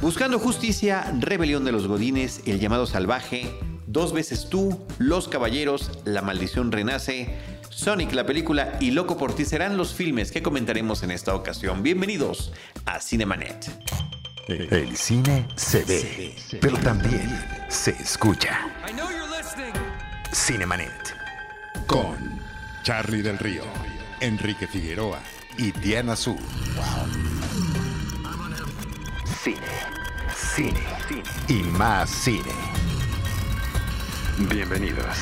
Buscando justicia, Rebelión de los Godines, El llamado salvaje, Dos veces tú, Los Caballeros, La maldición renace, Sonic la película y Loco por ti serán los filmes que comentaremos en esta ocasión. Bienvenidos a Cinemanet. El cine se ve, pero también se escucha. Cinemanet. Con Charlie del Río, Enrique Figueroa y Diana Su. Cine, cine, cine y más cine. Bienvenidos.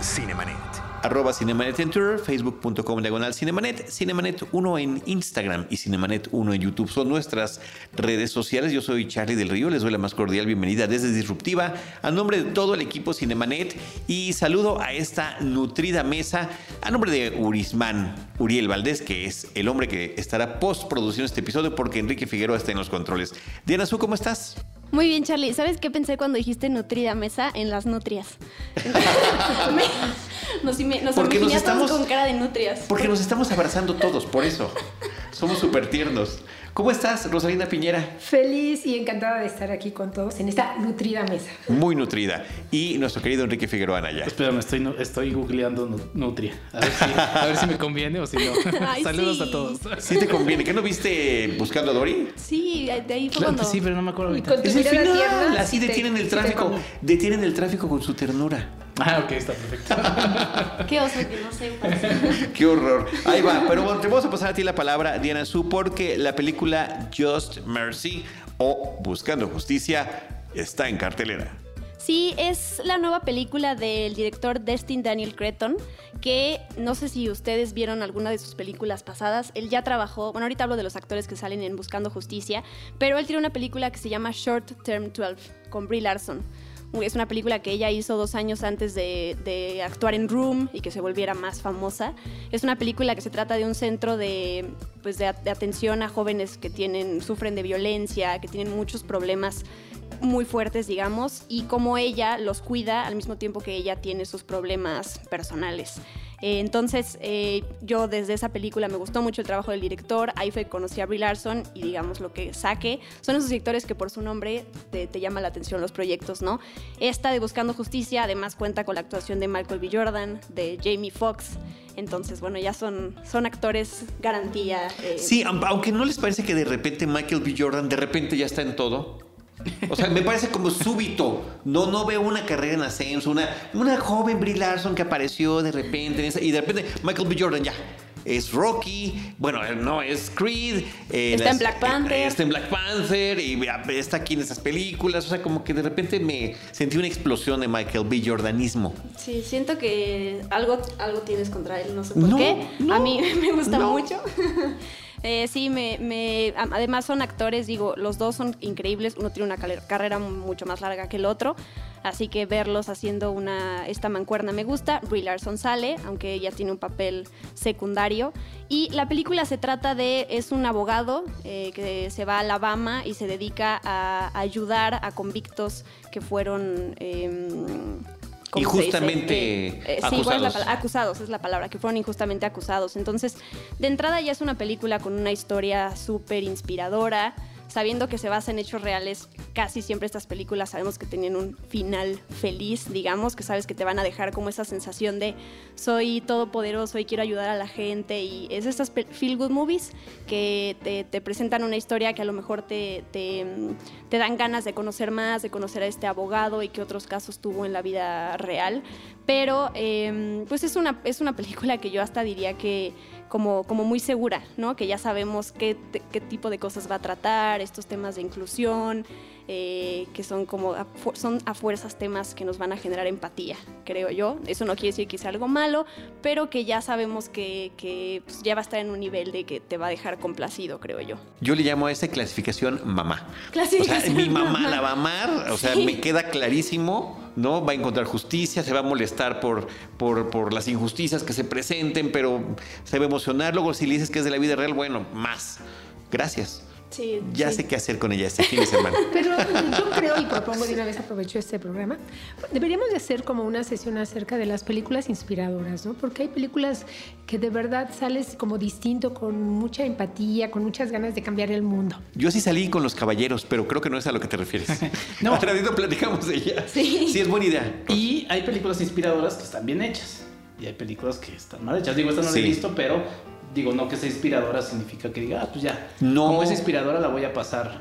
Cinemanet. Arroba Cinemanet en Twitter, facebook.com diagonal Cinemanet, Cinemanet 1 en Instagram y Cinemanet 1 en YouTube. Son nuestras redes sociales. Yo soy Charlie del Río, les doy la más cordial bienvenida desde Disruptiva a nombre de todo el equipo Cinemanet y saludo a esta nutrida mesa a nombre de Urismán, Uriel Valdés, que es el hombre que estará postproduciendo este episodio porque Enrique Figueroa está en los controles. Diana Su, ¿cómo estás? Muy bien, Charlie. ¿Sabes qué pensé cuando dijiste nutrida mesa? En las nutrias. nos, nos, nos estamos, con cara de nutrias. Porque nos estamos abrazando todos, por eso. Somos súper tiernos. ¿Cómo estás, Rosalina Piñera? Feliz y encantada de estar aquí con todos en esta nutrida mesa. Muy nutrida. Y nuestro querido Enrique Figueroa Anaya. Espérame, estoy, estoy googleando nutria. A ver, si, a ver si me conviene o si no. Saludos a todos. Sí te conviene. ¿Qué no viste Buscando a Dory? Sí, de ahí fue cuando... Sí, pero no me acuerdo ahorita. Es el final. Así detienen el tráfico. Detienen el tráfico con su ternura. Ah, ok, está perfecto. Qué oso que no sé. Qué horror. Ahí va, pero bueno, te vamos a pasar a ti la palabra, Diana Su, porque la película Just Mercy o Buscando Justicia está en cartelera. Sí, es la nueva película del director Destin Daniel Cretton, que no sé si ustedes vieron alguna de sus películas pasadas. Él ya trabajó, bueno, ahorita hablo de los actores que salen en Buscando Justicia, pero él tiene una película que se llama Short Term 12 con Brie Larson. Es una película que ella hizo dos años antes de, actuar en Room y que se volviera más famosa. Es una película que se trata de un centro de, pues de, atención a jóvenes que tienen, sufren de violencia, que tienen muchos problemas muy fuertes, digamos, y cómo ella los cuida al mismo tiempo que ella tiene sus problemas personales. Eh, entonces, eh, yo desde esa película me gustó mucho el trabajo del director, ahí fue que conocí a Brie Larson y digamos lo que saque, son esos directores que por su nombre te, llama la atención los proyectos, ¿no? Esta de Buscando Justicia además cuenta con la actuación de Michael B. Jordan, de Jamie Foxx, entonces, bueno, ya son, son actores garantía. Eh. Sí, aunque no les parece que de repente Michael B. Jordan de repente ya está en todo. O sea, me parece como súbito. No, no veo una carrera en ascenso, una, una joven Brie Larson que apareció de repente y de repente Michael B. Jordan ya. Es Rocky, bueno, no, es Creed. Eh, está en Black Panther. Eh, está en Black Panther y está aquí en esas películas. O sea, como que de repente me sentí una explosión de Michael B. Jordanismo. Sí, siento que algo, algo tienes contra él, no sé por qué. A mí me gusta mucho. Eh, sí, me, además son actores, digo, los dos son increíbles, uno tiene una carrera mucho más larga que el otro, así que verlos haciendo una, esta mancuerna me gusta. Brie Larson sale, aunque ella tiene un papel secundario. Y la película se trata de, es un abogado eh, que se va a Alabama y se dedica a, ayudar a convictos que fueron... Em, injustamente eh, eh, acusados. Sí, acusados es la palabra, que fueron injustamente acusados. Entonces, de entrada ya es una película con una historia súper inspiradora sabiendo que se basa en hechos reales, casi siempre estas películas sabemos que tienen un final feliz, digamos, que sabes que te van a dejar como esa sensación de soy todopoderoso y quiero ayudar a la gente. Y es estas feel good movies que te, presentan una historia que a lo mejor te, te, dan ganas de conocer más, de conocer a este abogado y qué otros casos tuvo en la vida real. Pero em, pues es una, es una película que yo hasta diría que como, como muy segura, ¿no? Que ya sabemos qué, qué tipo de cosas va a tratar, estos temas de inclusión, eh, que son como a, son a fuerzas temas que nos van a generar empatía, creo yo. Eso no quiere decir que sea algo malo, pero que ya sabemos que, que pues, ya va a estar en un nivel de que te va a dejar complacido, creo yo. Yo le llamo a esta clasificación mamá. Clasificación. O sea, mi mamá la va a amar, o sea, me queda clarísimo. ¿no? Va a encontrar justicia, se va a molestar por, por, por, las injusticias que se presenten, pero se va a emocionar. Luego, si le dices que es de la vida real, bueno, más. Gracias. Sí, ya sí. sé qué hacer con ella este fin de semana. Pero yo creo, y propongo de una vez aprovecho este programa, deberíamos de hacer como una sesión acerca de las películas inspiradoras, ¿no? Porque hay películas que de verdad sales como distinto, con mucha empatía, con muchas ganas de cambiar el mundo. Yo sí salí con los caballeros, pero creo que no es a lo que te refieres. No. Al ratito platicamos de ella. Sí. Sí, es buena idea. Y hay películas inspiradoras que están bien hechas. Y hay películas que están mal hechas. Digo, esta no la he visto, pero digo, no que sea inspiradora significa que diga, ah, pues ya. No. Como es inspiradora, la voy a pasar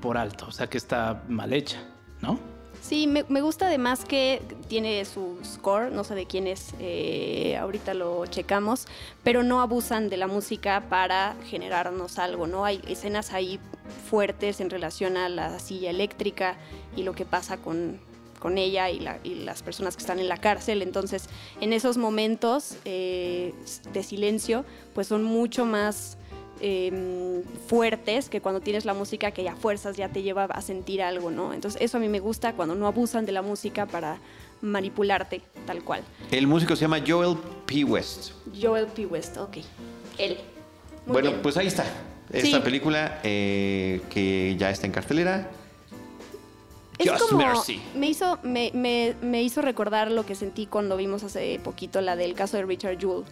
por alto. O sea, que está mal hecha, ¿no? Sí, me, me gusta además que tiene su score, no sé de quién es, eh, ahorita lo checamos, pero no abusan de la música para generarnos algo, ¿no? Hay escenas ahí fuertes en relación a la silla eléctrica y lo que pasa con, con ella y, la- y las personas que están en la cárcel, entonces en esos momentos eh, de silencio, pues son mucho más eh, fuertes que cuando tienes la música que ya fuerzas ya te lleva a sentir algo, ¿no? Entonces eso a mí me gusta cuando no abusan de la música para manipularte tal cual. El músico se llama Joel P. West. Joel P. West, ok. Él. Muy bueno, bien. pues ahí está. Esta Sí. película eh, que ya está en cartelera. Es Just como, Mercy. me hizo, me, me- me hizo recordar lo que sentí cuando vimos hace poquito la del caso de Richard Jewell.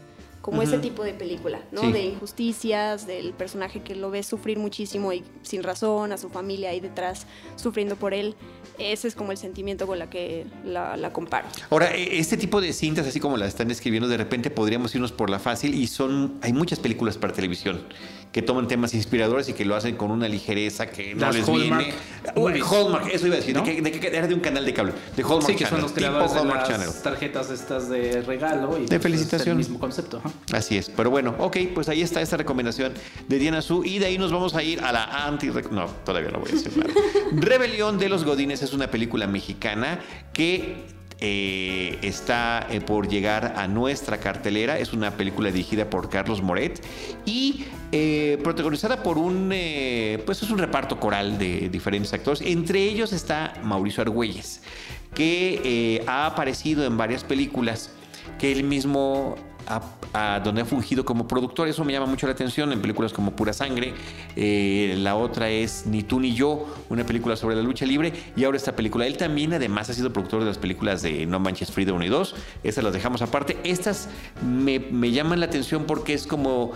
Como ese tipo de película, ¿no? Sí. De injusticias, del personaje que lo ve sufrir muchísimo y sin razón, a su familia ahí detrás sufriendo por él. Ese es como el sentimiento con la que la, la comparo. Ahora, e- este tipo de cintas, así como las están escribiendo, de repente podríamos irnos por la fácil y son, hay muchas películas para televisión que toman temas inspiradores y que lo hacen con una ligereza que no Las les Hallmark viene. movies. Hallmark, eso iba a decir, ¿No? de que, de que era de un canal de cable, de Hallmark Sí, que Channel, son los tipo creadores de Hallmark las Channel. tarjetas estas de regalo. Y De pues, es felicitación. el mismo concepto. Así es, pero bueno, ok, pues ahí está esta recomendación de Diana Su y de ahí nos vamos a ir a la anti... No, todavía no voy a decir nada. Rebelión de los Godines es una película mexicana que eh, está eh, por llegar a nuestra cartelera. Es una película dirigida por Carlos Moret y eh, protagonizada por un, pues es un reparto coral de diferentes actores. Entre ellos está Mauricio Argüelles, que ha aparecido en varias películas que él mismo ha- donde ha fungido como productor. Eso me llama mucho la atención en películas como Pura Sangre. Eh, la otra es Ni tú ni yo, una película sobre la lucha libre. Y ahora esta película. Él también además ha sido productor de las películas de No Manches Frida 1 y 2. Estas las dejamos aparte. Estas me, me llaman la atención porque es como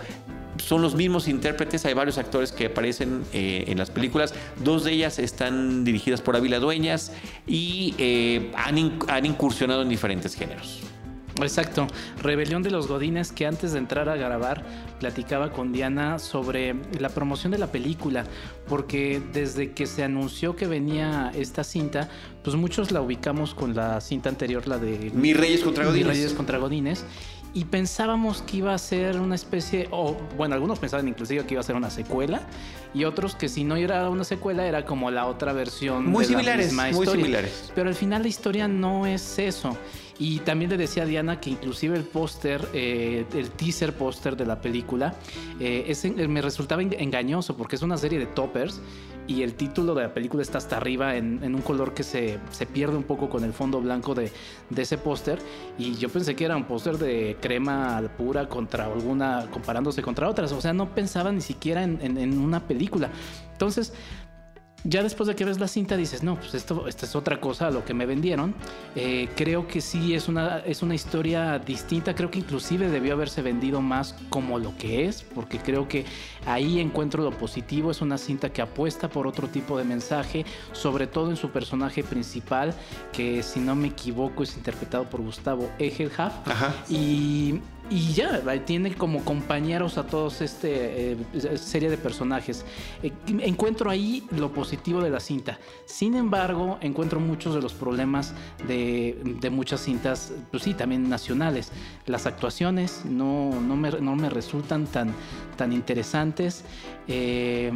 son los mismos intérpretes, hay varios actores que aparecen eh, en las películas, dos de ellas están dirigidas por Ávila Dueñas y eh, han, han incursionado en diferentes géneros. Exacto. Rebelión de los Godines, que antes de entrar a grabar platicaba con Diana sobre la promoción de la película, porque desde que se anunció que venía esta cinta, pues muchos la ubicamos con la cinta anterior, la de Mis Reyes contra Godines. Reyes contra Godines. Y pensábamos que iba a ser una especie, o bueno, algunos pensaban inclusive que iba a ser una secuela, y otros que si no era una secuela era como la otra versión. Muy de la similares, misma muy historia. similares. Pero al final la historia no es eso. Y también le decía a Diana que inclusive el póster, eh, el teaser póster de la película, eh, ese me resultaba en- engañoso porque es una serie de toppers y el título de la película está hasta arriba en, un color que se, se pierde un poco con el fondo blanco de, de ese póster. Y yo pensé que era un póster de crema pura contra alguna, comparándose contra otras. O sea, no pensaba ni siquiera en- en una película. Entonces, ya después de que ves la cinta dices, no, pues esto, esta es otra cosa a lo que me vendieron. Eh, creo que sí es una, es una historia distinta. Creo que inclusive debió haberse vendido más como lo que es, porque creo que ahí encuentro lo positivo. Es una cinta que apuesta por otro tipo de mensaje, sobre todo en su personaje principal, que si no me equivoco es interpretado por Gustavo Egelhaf. Ajá. Y, y ya, tiene como compañeros a todos este eh, serie de personajes. Eh, encuentro ahí lo positivo de la cinta. Sin embargo, encuentro muchos de los problemas de, de muchas cintas, pues sí, también nacionales. Las actuaciones no, no, me, no me resultan tan, tan interesantes. Eh,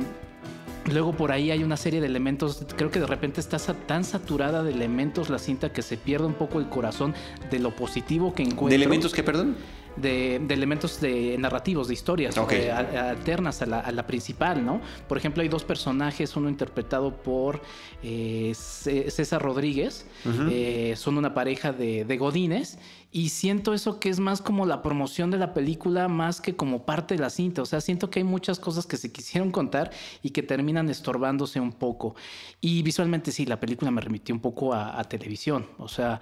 Luego por ahí hay una serie de elementos, creo que de repente está tan saturada de elementos la cinta que se pierde un poco el corazón de lo positivo que encuentro. ¿De elementos que, perdón? De, elementos de narrativos, de historias a- alternas a la, a la principal, ¿no? Por ejemplo, hay dos personajes, uno interpretado por eh, César Rodríguez, eh, son una pareja de, de godines, y siento eso que es más como la promoción de la película, más que como parte de la cinta. O sea, siento que hay muchas cosas que se quisieron contar y que terminan estorbándose un poco. Y visualmente sí, la película me remitió un poco a, a televisión. O sea,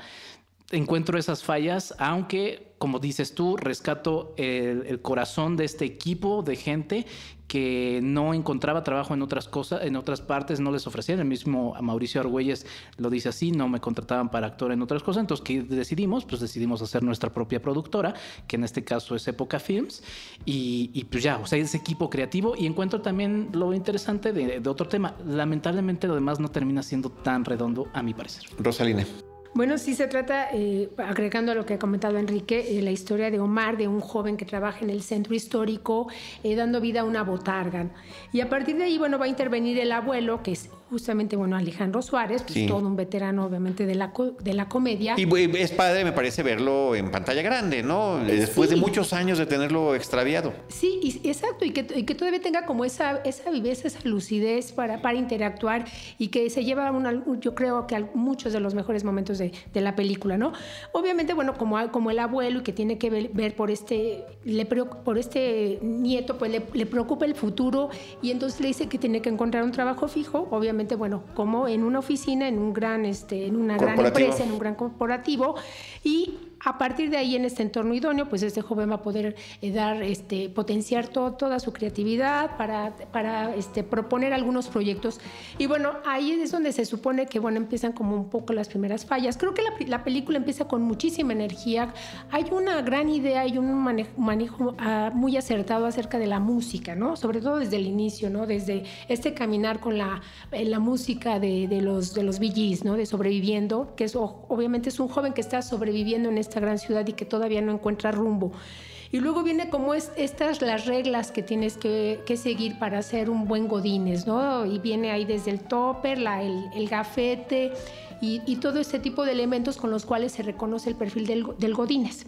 encuentro esas fallas, aunque, como dices tú, rescato el, corazón de este equipo de gente que no encontraba trabajo en otras cosas, en otras partes, no les ofrecían. El mismo Mauricio Argüelles lo dice así, no me contrataban para actor en otras cosas. Entonces, ¿qué decidimos? Pues decidimos hacer nuestra propia productora, que en este caso es Época Films. Y, y pues ya, o sea, ese equipo creativo. Y encuentro también lo interesante de, de otro tema. Lamentablemente lo demás no termina siendo tan redondo, a mi parecer. Rosalina. Bueno, sí se trata, eh, agregando a lo que ha comentado Enrique, eh, la historia de Omar, de un joven que trabaja en el centro histórico, eh, dando vida a una botarga. Y a partir de ahí, bueno, va a intervenir el abuelo, que es justamente, bueno, Alejandro Suárez, pues Sí. todo un veterano, obviamente, de la, co- de la comedia. Y bu- es padre, me parece, verlo en pantalla grande, ¿no? Después de Sí. muchos años de tenerlo extraviado. Sí, y- exacto, y que, y que todavía tenga como esa, esa viveza, esa lucidez para, para interactuar y que se lleva, una- yo creo que a muchos de los mejores momentos de, de la película, ¿no? Obviamente, bueno, como, como el abuelo y que tiene que ver, ver por, este, le, por este nieto, pues le, le preocupa el futuro y entonces le dice que tiene que encontrar un trabajo fijo, obviamente, bueno, como en una oficina, en un gran, este, en una gran empresa, en un gran corporativo y a partir de ahí en este entorno idóneo, pues este joven va a poder eh, dar, este, potenciar to- toda su creatividad para, para este, proponer algunos proyectos. Y bueno, ahí es donde se supone que bueno, empiezan como un poco las primeras fallas. Creo que la, la película empieza con muchísima energía. Hay una gran idea y un manejo, manejo ah, muy acertado acerca de la música, ¿no? Sobre todo desde el inicio, ¿no? Desde este caminar con la, eh, la música de, de los, de los Gees, ¿no? De sobreviviendo, que es obviamente es un joven que está sobreviviendo en esta gran ciudad y que todavía no encuentra rumbo. Y luego viene como es, estas las reglas que tienes que, que seguir para ser un buen godines, ¿no? Y viene ahí desde el topper, la, el, el gafete y, y todo este tipo de elementos con los cuales se reconoce el perfil del, del godines.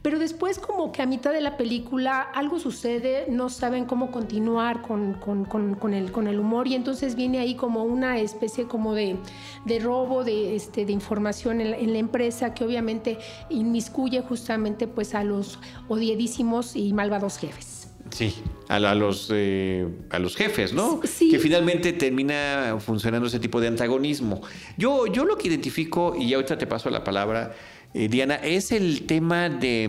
Pero después como que a mitad de la película algo sucede, no saben cómo continuar con, con, con, con el, con el humor y entonces viene ahí como una especie como de, de robo de, este, de información en la, en la empresa que obviamente inmiscuye justamente pues a los odiadísimos y malvados jefes. Sí, a, la- a los, eh, a los jefes, ¿no? Sí. Que finalmente termina funcionando ese tipo de antagonismo. Yo, yo lo que identifico, y ahorita te paso la palabra, eh, Diana, es el tema de,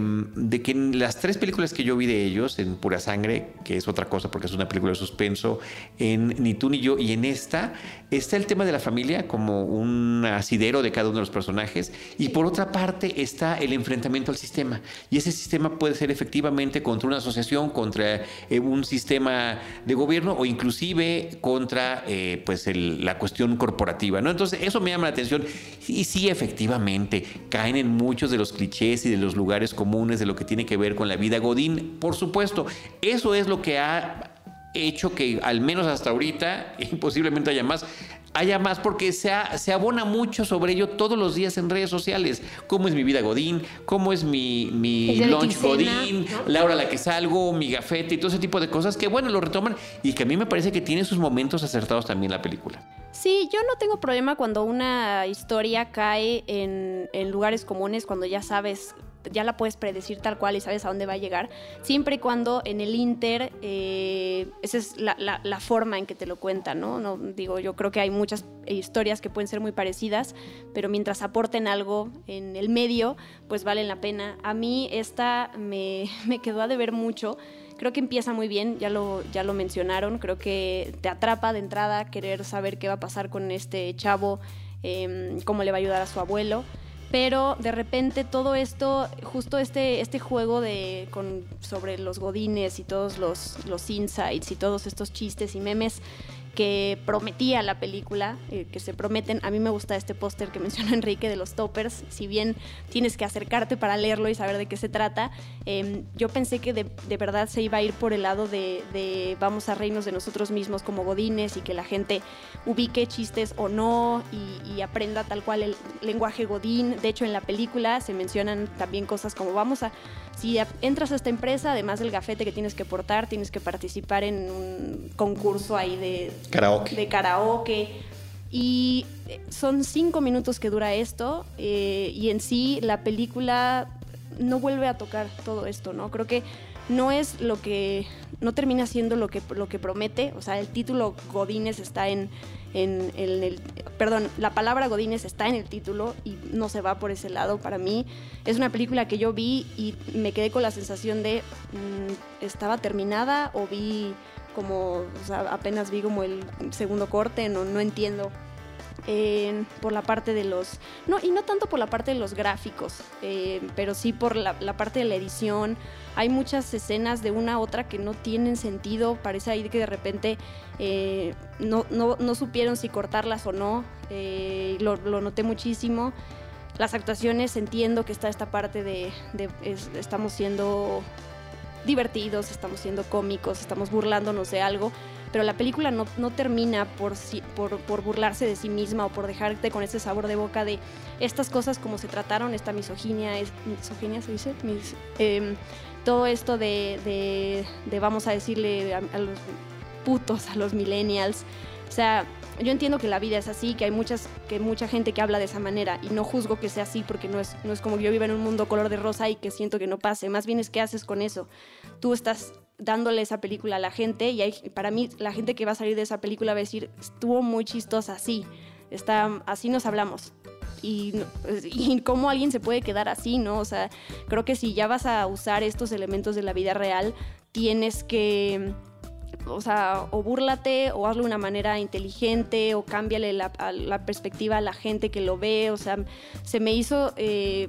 que en las tres películas que yo vi de ellos, en Pura Sangre, que es otra cosa porque es una película de suspenso, en Ni tú ni yo, y en esta, está el tema de la familia como un asidero de cada uno de los personajes, y por otra parte está el enfrentamiento al sistema. Y ese sistema puede ser efectivamente contra una asociación, contra eh, un sistema de gobierno o inclusive contra eh, pues la cuestión corporativa. ¿no? Entonces eso me llama la atención. Y sí, efectivamente, caen en muchos de los clichés y de los lugares comunes de lo que tiene que ver con la vida Godín. Por supuesto, eso es lo que ha hecho que al menos hasta ahorita, y posiblemente haya más, haya más porque se, ha- se abona mucho sobre ello todos los días en redes sociales. ¿Cómo es mi vida Godín? ¿Cómo es mi, mi lunch quincena, Godín? ¿no? La hora a la que salgo, mi gafete y todo ese tipo de cosas que, bueno, lo retoman y que a mí me parece que tiene sus momentos acertados también la película. Sí, yo no tengo problema cuando una historia cae en, en lugares comunes, cuando ya sabes, ya la puedes predecir tal cual y sabes a dónde va a llegar, siempre y cuando en el Inter, eh, esa es la, la- forma en que te lo cuentan, ¿no? ¿no? Digo, yo creo que hay muchas historias que pueden ser muy parecidas, pero mientras aporten algo en el medio, pues valen la pena. A mí esta me, me quedó a deber mucho. Creo que empieza muy bien, ya lo, ya lo mencionaron, creo que te atrapa de entrada querer saber qué va a pasar con este chavo, em, cómo le va a ayudar a su abuelo, pero de repente todo esto, justo este, este juego de, con, sobre los godines y todos los, los insights y todos estos chistes y memes que prometía la película, eh, que se prometen. A mí me gusta este póster que mencionó Enrique de los toppers, si bien tienes que acercarte para leerlo y saber de qué se trata, eh, yo pensé que de, de verdad se iba a ir por el lado de, de vamos a reírnos de nosotros mismos como godines y que la gente ubique chistes o no y, y aprenda tal cual el lenguaje godín. De hecho, en la película se mencionan también cosas como vamos a si entras a esta empresa, además del gafete que tienes que portar, tienes que participar en un concurso ahí de Karaoke. De karaoke. Y eh, son cinco minutos que dura esto eh, y en sí la película no vuelve a tocar todo esto, ¿no? Creo que no es lo que, no termina siendo lo que, lo que promete, o sea, el título Godines está en, en, el, perdón, la palabra Godines está en el título y no se va por ese lado para mí. Es una película que yo vi y me quedé con la sensación de, mm, ¿estaba terminada o vi como, apenas vi como el segundo corte, no, no entiendo por la parte de los, no, y no tanto por la parte de los gráficos, eh, pero sí por la, parte de la edición. Hay muchas escenas de una a otra que no tienen sentido, parece ahí que de repente eh, no, no, supieron si cortarlas o no, eh, lo, noté muchísimo. Las actuaciones, entiendo que está esta parte de, estamos siendo divertidos, estamos siendo cómicos, estamos burlándonos de algo, pero la película no, termina por, por, burlarse de sí misma o por dejarte con ese sabor de boca de estas cosas como se trataron, esta misoginia, es, misoginia se dice, em, todo esto de, vamos a decirle a, los putos, a los millennials, o sea, yo entiendo que la vida es así, que hay muchas, que mucha gente que habla de esa manera y no juzgo que sea así porque no es, no es como que yo viva en un mundo color de rosa y que siento que no pase, más bien es qué haces con eso. Tú estás dándole esa película a la gente y hay, para mí la gente que va a salir de esa película va a decir, estuvo muy chistosa, así, está, así nos hablamos. Y, cómo alguien se puede quedar así, ¿no? O sea, creo que si ya vas a usar estos elementos de la vida real, tienes que, o sea, o búrlate o hazlo de una manera inteligente o cámbiale la, la perspectiva a la gente que lo ve, o sea, se me hizo eh,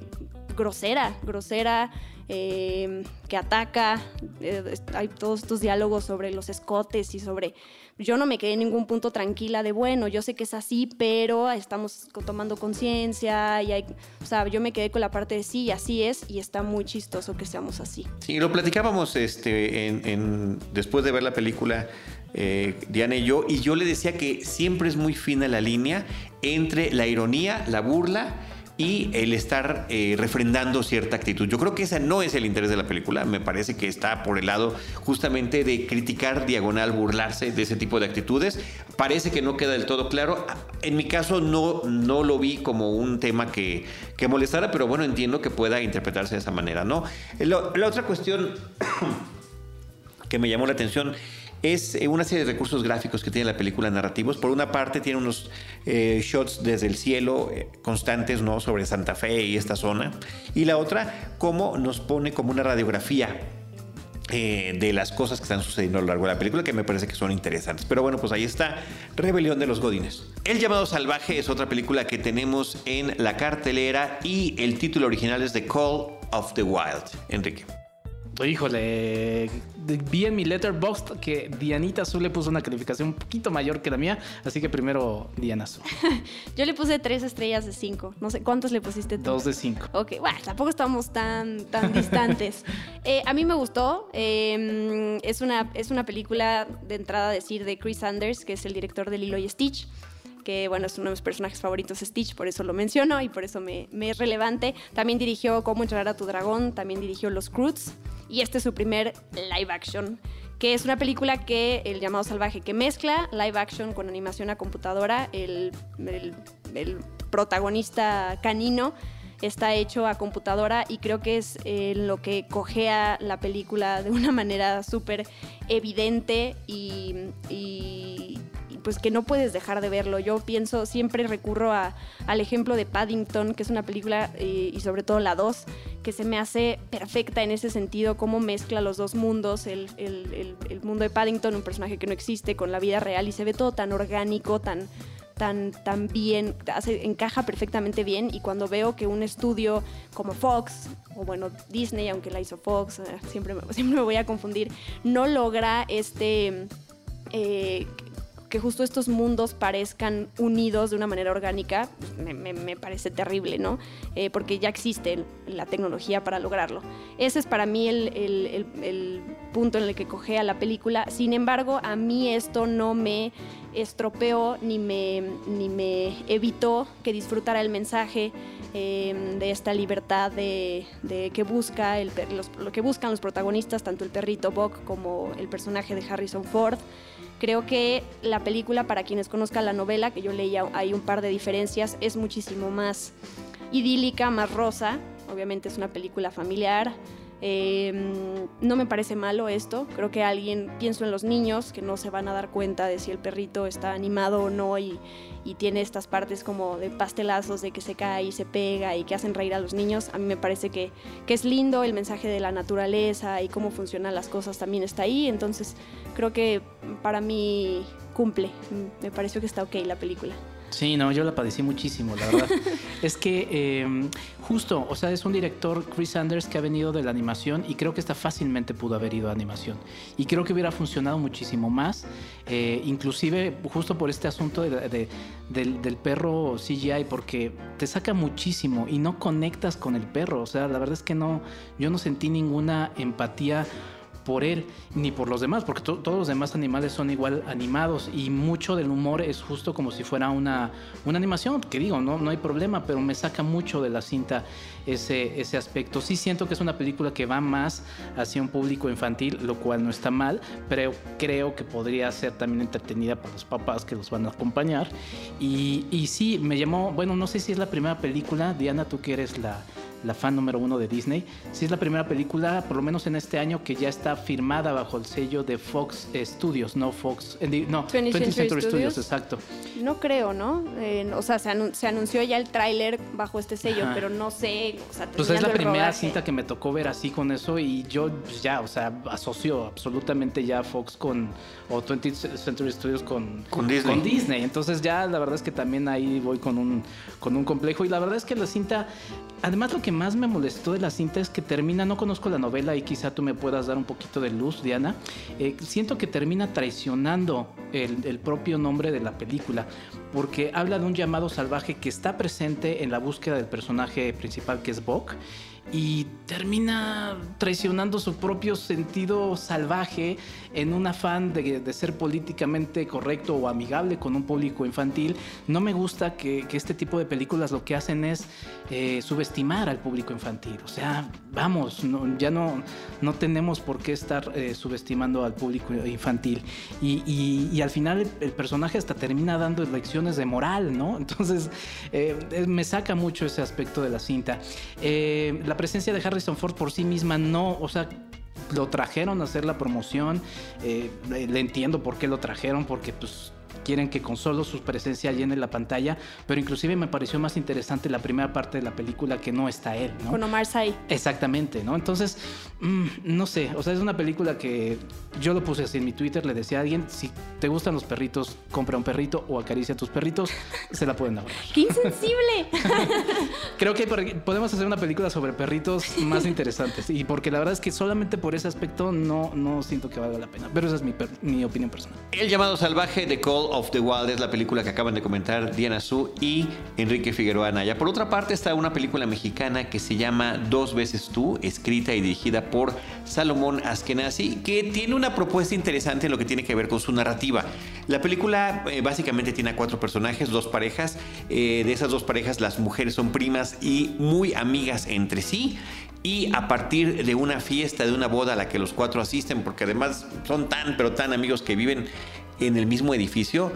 grosera, grosera Em, que ataca. Eh, hay todos estos diálogos sobre los escotes y sobre... Yo no me quedé en ningún punto tranquila de, bueno, yo sé que es así, pero estamos tomando conciencia y hay... O sea, yo me quedé con la parte de sí, así es y está muy chistoso que seamos así. Sí, lo platicábamos este, después de ver la película. Eh, Diana y yo, y yo le decía que siempre es muy fina la línea entre la ironía, la burla y el estar eh, refrendando cierta actitud. Yo creo que ese no es el interés de la película, me parece que está por el lado justamente de criticar diagonal, burlarse de ese tipo de actitudes. Parece que no queda del todo claro. En mi caso no, no lo vi como un tema que, que molestara, pero bueno, entiendo que pueda interpretarse de esa manera, ¿no? la otra cuestión que me llamó la atención es eh, una serie de recursos gráficos que tiene la película narrativos. Por una parte tiene unos eh, shots desde el cielo eh, constantes ¿no? sobre Santa Fe y esta zona. Y la otra, cómo nos pone como una radiografía de las cosas que están sucediendo a lo largo de la película que me parece que son interesantes. Pero bueno, pues ahí está Rebelión de los Godines. El llamado salvaje es otra película que tenemos en la cartelera y el título original es The Call of the Wild. Enrique. Híjole, vi en mi letterbox que Dianita Azul le puso una calificación un poquito mayor que la mía, así que primero Diana Azul. Yo le puse tres estrellas de cinco. No sé, ¿cuántos le pusiste tú? Dos de cinco. Ok, bueno, tampoco estamos tan, tan distantes. Eh, a mí me gustó. Em, es, una, es una película de entrada a decir de Chris Sanders, que es el director de Lilo y Stitch que bueno, es uno de mis personajes favoritos, Stitch, por eso lo menciono y por eso me, es relevante. También dirigió Cómo entrenar a tu dragón, también dirigió Los Croods y este es su primer live action, que es una película que, el llamado salvaje, que mezcla live action con animación a computadora, el, el, protagonista canino está hecho a computadora y creo que es eh, lo que cogea la película de una manera súper evidente y, pues que no puedes dejar de verlo. Yo pienso, siempre recurro al ejemplo de Paddington, que es una película, eh, y sobre todo la 2, que se me hace perfecta en ese sentido, cómo mezcla los dos mundos, el, mundo de Paddington, un personaje que no existe, con la vida real, y se ve todo tan orgánico, tan, tan, tan bien, encaja perfectamente bien. Y cuando veo que un estudio como Fox, o bueno, Disney, aunque la hizo Fox, eh, siempre, siempre me voy a confundir, no logra este... Eh, que justo estos mundos parezcan unidos de una manera orgánica, me, parece terrible, ¿no? Eh, porque ya existe la tecnología para lograrlo. Ese es para mí el, punto en el que cogea la película. Sin embargo, a mí esto no me estropeó ni me, ni me evitó que disfrutara el mensaje eh, de esta libertad de, de que busca el, los- lo que buscan los protagonistas, tanto el perrito Buck como el personaje de Harrison Ford. Creo que la película, para quienes conozcan la novela, que yo leía hay un par de diferencias, es muchísimo más idílica, más rosa. Obviamente es una película familiar. Eh, no me parece malo esto. Creo que alguien, pienso en los niños, que no se van a dar cuenta de si el perrito está animado o no y, tiene estas partes como de pastelazos, de que se cae y se pega y que hacen reír a los niños. A mí me parece que, que es lindo el mensaje de la naturaleza y cómo funcionan las cosas también está ahí. Entonces creo que para mí cumple. Me pareció que está ok la película. Sí, no, yo la padecí muchísimo, la verdad. es que eh, justo, o sea, es un director, Chris Sanders, que ha venido de la animación y creo que esta fácilmente pudo haber ido a animación. Y creo que hubiera funcionado muchísimo más, eh, inclusive justo por este asunto de- de- del, del perro CGI, porque te saca muchísimo y no conectas con el perro. O sea, la verdad es que no, yo no sentí ninguna empatía por él ni por los demás, porque to- todos los demás animales son igual animados y mucho del humor es justo como si fuera una, una animación, que digo, no, no hay problema, pero me saca mucho de la cinta ese, ese aspecto. Sí siento que es una película que va más hacia un público infantil, lo cual no está mal, pero creo que podría ser también entretenida para los papás que los van a acompañar. Y, y sí, me llamó, bueno, no sé si es la primera película, Diana, tú que eres la la fan número uno de Disney. Sí es la primera película, por lo menos en este año, que ya está firmada bajo el sello de Fox Studios, no Fox, eh, no, 20th 20th Century, Studios, Studios. exacto. No creo, ¿no? Eh, o sea, se, anun- se anunció ya el tráiler bajo este sello, Ajá. pero no sé, o sea, Pues es la primera rodaje. cinta que me tocó ver así con eso y yo pues, ya, o sea, asocio absolutamente ya Fox con, o 20th Century Studios con, Con Disney. con Disney. Entonces ya la verdad es que también ahí voy con un, con un complejo y la verdad es que la cinta, además lo que más me molestó de la cinta es que termina, no conozco la novela y quizá tú me puedas dar un poquito de luz, Diana, eh, siento que termina traicionando el, el propio nombre de la película porque habla de un llamado salvaje que está presente en la búsqueda del personaje principal que es Bok y termina traicionando su propio sentido salvaje en un afán de, ser políticamente correcto o amigable con un público infantil. No me gusta que, este tipo de películas lo que hacen es eh, subestimar al público infantil. O sea, vamos, ya no, no tenemos por qué estar eh, subestimando al público infantil. Y, al final el, personaje hasta termina dando lecciones de moral, ¿no? Entonces eh, me saca mucho ese aspecto de la cinta. Presencia de Harrison Ford por sí misma no, o sea, lo trajeron a hacer la promoción. eh, le entiendo por qué lo trajeron, porque pues quieren que con solo su presencia llene la pantalla, pero inclusive me pareció más interesante la primera parte de la película que no está él, ¿no? Con Omar Sy. Exactamente, ¿no? Entonces, mm, no sé, o sea, es una película que yo lo puse así en mi Twitter, le decía a alguien, si te gustan los perritos, compra un perrito o acaricia a tus perritos, se la pueden ahorrar. ¡Qué insensible! Creo que podemos hacer una película sobre perritos más interesantes y porque la verdad es que solamente por ese aspecto no, no siento que valga la pena, pero esa es mi, per- mi opinión personal. El llamado salvaje de Call of the Wild es la película que acaban de comentar Diana Su y Enrique Figueroa Anaya. Por otra parte está una película mexicana que se llama Dos veces tú, escrita y dirigida por Salomón Askenazi, que tiene una propuesta interesante en lo que tiene que ver con su narrativa. La película eh, básicamente tiene a cuatro personajes, dos parejas. Eh, de esas dos parejas las mujeres son primas y muy amigas entre sí. Y a partir de una fiesta, de una boda a la que los cuatro asisten, porque además son tan, pero tan amigos que viven en el mismo edificio,